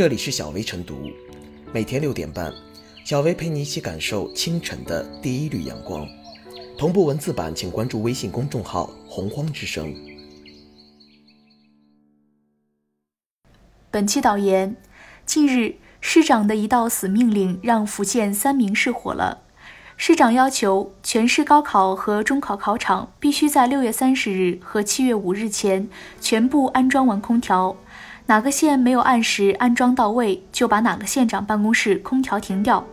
这里是小薇晨读，每天六点半，小薇陪你一起感受清晨的第一缕阳光。同步文字版，请关注微信公众号“洪荒之声”。本期导言：近日，市长的一道死命令让福建三明市火了。市长要求全市高考和中考考场必须在六月三十日和七月五日前全部安装完空调，哪个县没有按时安装到位，就把哪个县长办公室空调停掉。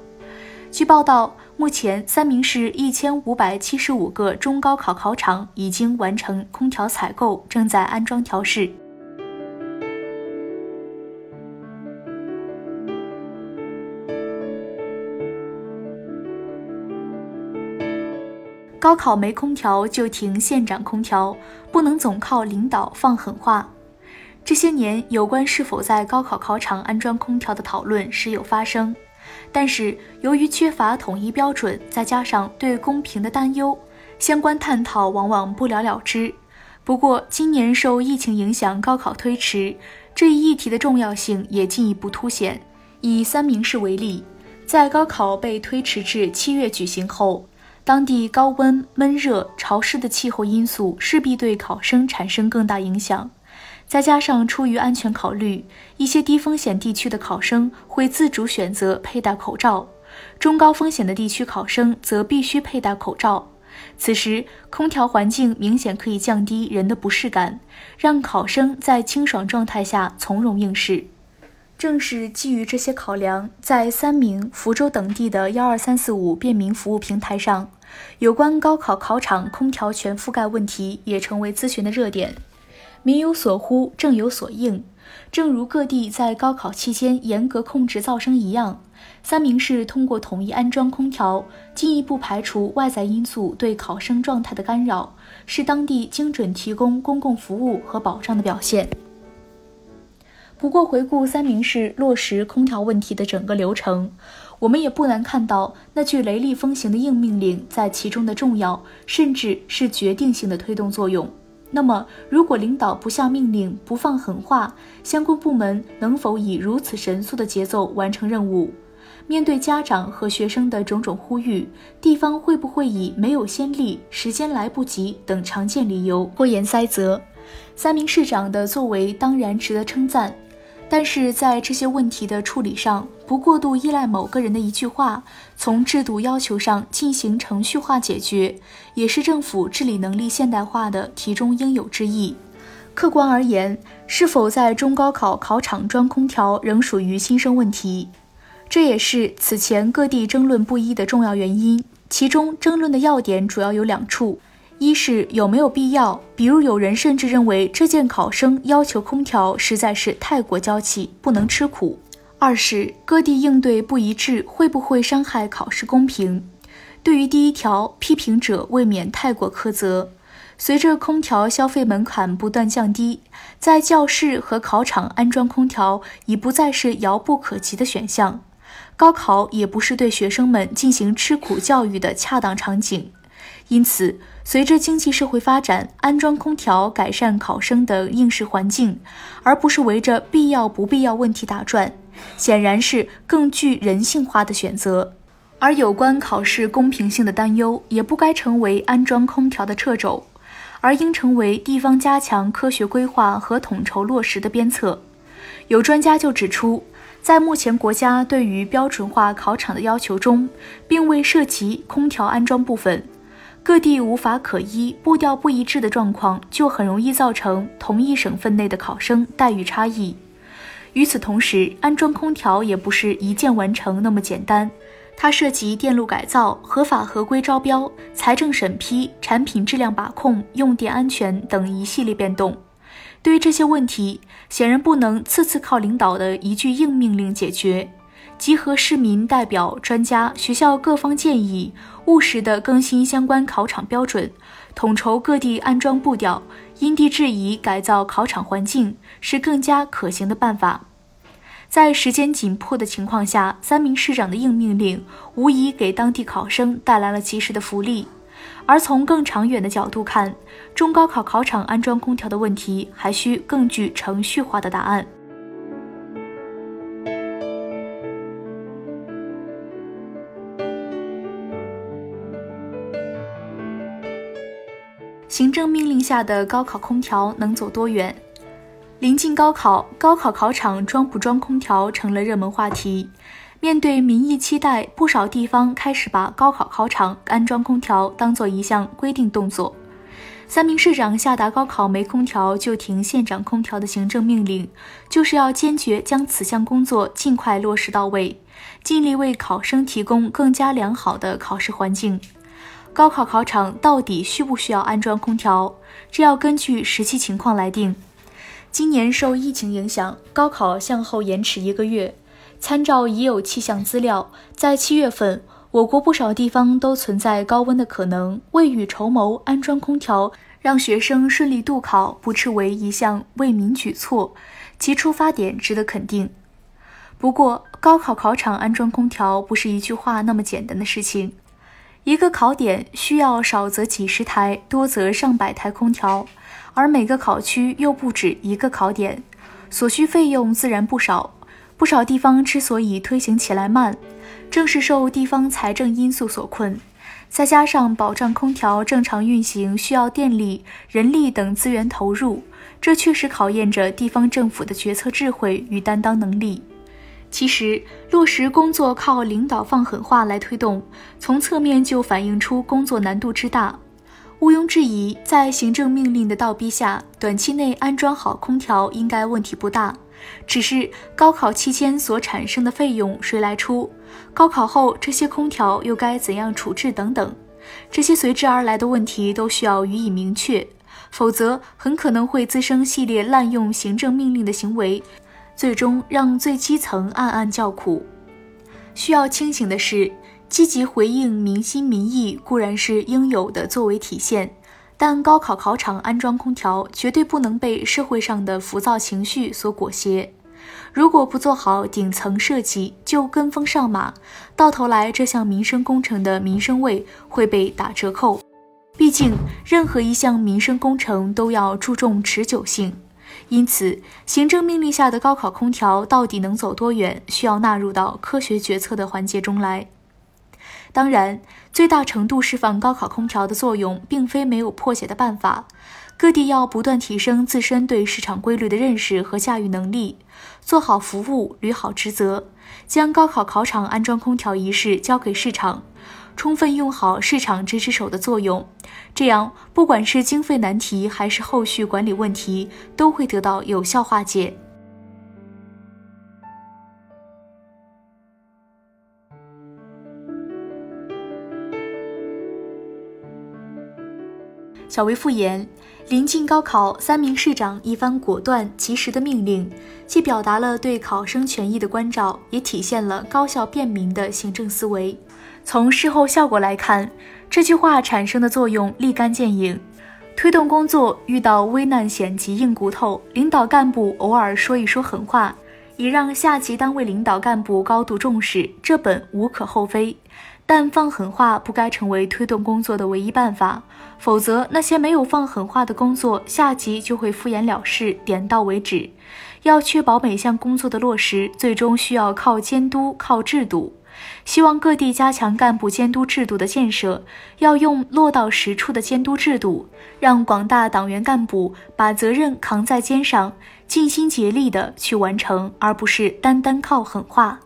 据报道，目前三明市一千五百七十五个中高考考场已经完成空调采购，正在安装调试。高考没空调就停县长空调，不能总靠领导放狠话。这些年，有关是否在高考考场安装空调的讨论时有发生，但是由于缺乏统一标准，再加上对公平的担忧，相关探讨往往不了了之。不过，今年受疫情影响，高考推迟，这一议题的重要性也进一步凸显。以三明市为例，在高考被推迟至七月举行后。当地高温、闷热、潮湿的气候因素势必对考生产生更大影响，再加上出于安全考虑，一些低风险地区的考生会自主选择佩戴口罩，中高风险的地区考生则必须佩戴口罩。此时，空调环境明显可以降低人的不适感，让考生在清爽状态下从容应试。正是基于这些考量，在三明、福州等地的幺二三四五便民服务平台上，有关高考考场空调全覆盖问题也成为咨询的热点。民有所呼，政有所应。正如各地在高考期间严格控制噪声一样，三明市通过统一安装空调，进一步排除外在因素对考生状态的干扰，是当地精准提供公共服务和保障的表现。不过，回顾三明市落实空调问题的整个流程，我们也不难看到那句雷厉风行的硬命令在其中的重要，甚至是决定性的推动作用。那么，如果领导不下命令、不放狠话，相关部门能否以如此神速的节奏完成任务？面对家长和学生的种种呼吁，地方会不会以没有先例、时间来不及等常见理由拖延塞责？三名市长的作为当然值得称赞。但是在这些问题的处理上，不过度依赖某个人的一句话，从制度要求上进行程序化解决，也是政府治理能力现代化的题中应有之义。客观而言，是否在中高考考场装空调仍属于新生问题，这也是此前各地争论不一的重要原因。其中争论的要点主要有两处。一是有没有必要，比如有人甚至认为这件考生要求空调实在是太过娇气，不能吃苦；二是各地应对不一致，会不会伤害考试公平？对于第一条，批评者未免太过苛责。随着空调消费门槛不断降低，在教室和考场安装空调已不再是遥不可及的选项，高考也不是对学生们进行吃苦教育的恰当场景。因此，随着经济社会发展，安装空调改善考生的应试环境，而不是围着必要不必要问题打转，显然是更具人性化的选择。而有关考试公平性的担忧，也不该成为安装空调的掣肘，而应成为地方加强科学规划和统筹落实的鞭策。有专家就指出，在目前国家对于标准化考场的要求中，并未涉及空调安装部分。各地无法可依、步调不一致的状况，就很容易造成同一省份内的考生待遇差异。与此同时，安装空调也不是一键完成那么简单，它涉及电路改造、合法合规招标、财政审批、产品质量把控、用电安全等一系列变动。对于这些问题，显然不能次次靠领导的一句硬命令解决。集合市民代表、专家、学校各方建议，务实地更新相关考场标准，统筹各地安装步调，因地制宜改造考场环境，是更加可行的办法。在时间紧迫的情况下，三名市长的硬命令无疑给当地考生带来了及时的福利。而从更长远的角度看，中高考考场安装空调的问题，还需更具程序化的答案。行政命令下的高考空调能走多远？临近高考，高考考场装不装空调成了热门话题。面对民意期待，不少地方开始把高考考场安装空调当做一项规定动作。三名市长下达高考没空调就停现场空调的行政命令，就是要坚决将此项工作尽快落实到位，尽力为考生提供更加良好的考试环境。高考考场到底需不需要安装空调，这要根据实际情况来定。今年受疫情影响，高考向后延迟一个月。参照已有气象资料，在七月份，我国不少地方都存在高温的可能。未雨绸缪，安装空调，让学生顺利度考，不斥为一项为民举措，其出发点值得肯定。不过，高考考场安装空调不是一句话那么简单的事情。一个考点需要少则几十台，多则上百台空调，而每个考区又不止一个考点，所需费用自然不少。不少地方之所以推行起来慢，正是受地方财政因素所困。再加上保障空调正常运行需要电力、人力等资源投入，这确实考验着地方政府的决策智慧与担当能力。其实，落实工作靠领导放狠话来推动，从侧面就反映出工作难度之大。毋庸置疑，在行政命令的倒逼下，短期内安装好空调应该问题不大。只是高考期间所产生的费用谁来出？高考后这些空调又该怎样处置？等等，这些随之而来的问题都需要予以明确，否则很可能会滋生系列滥用行政命令的行为，最终让最基层暗暗叫苦。需要清醒的是，积极回应民心民意固然是应有的作为体现。但高考考场安装空调绝对不能被社会上的浮躁情绪所裹挟。如果不做好顶层设计，就跟风上马，到头来这项民生工程的民生味会被打折扣。毕竟，任何一项民生工程都要注重持久性。因此，行政命令下的高考空调到底能走多远，需要纳入到科学决策的环节中来。当然，最大程度释放高考空调的作用，并非没有破解的办法。各地要不断提升自身对市场规律的认识和驾驭能力，做好服务，履好职责，将高考考场安装空调一事交给市场，充分用好市场这只手的作用。这样，不管是经费难题，还是后续管理问题，都会得到有效化解。小维复言，临近高考，三名市长一番果断及时的命令，既表达了对考生权益的关照，也体现了高效便民的行政思维。从事后效果来看，这句话产生的作用立竿见影。推动工作遇到危难险急硬骨头，领导干部偶尔说一说狠话，以让下级单位领导干部高度重视，这本无可厚非。但放狠话不该成为推动工作的唯一办法，否则那些没有放狠话的工作，下级就会敷衍了事，点到为止。要确保每项工作的落实，最终需要靠监督、靠制度。希望各地加强干部监督制度的建设，要用落到实处的监督制度，让广大党员干部把责任扛在肩上，尽心竭力地去完成，而不是单单靠狠话。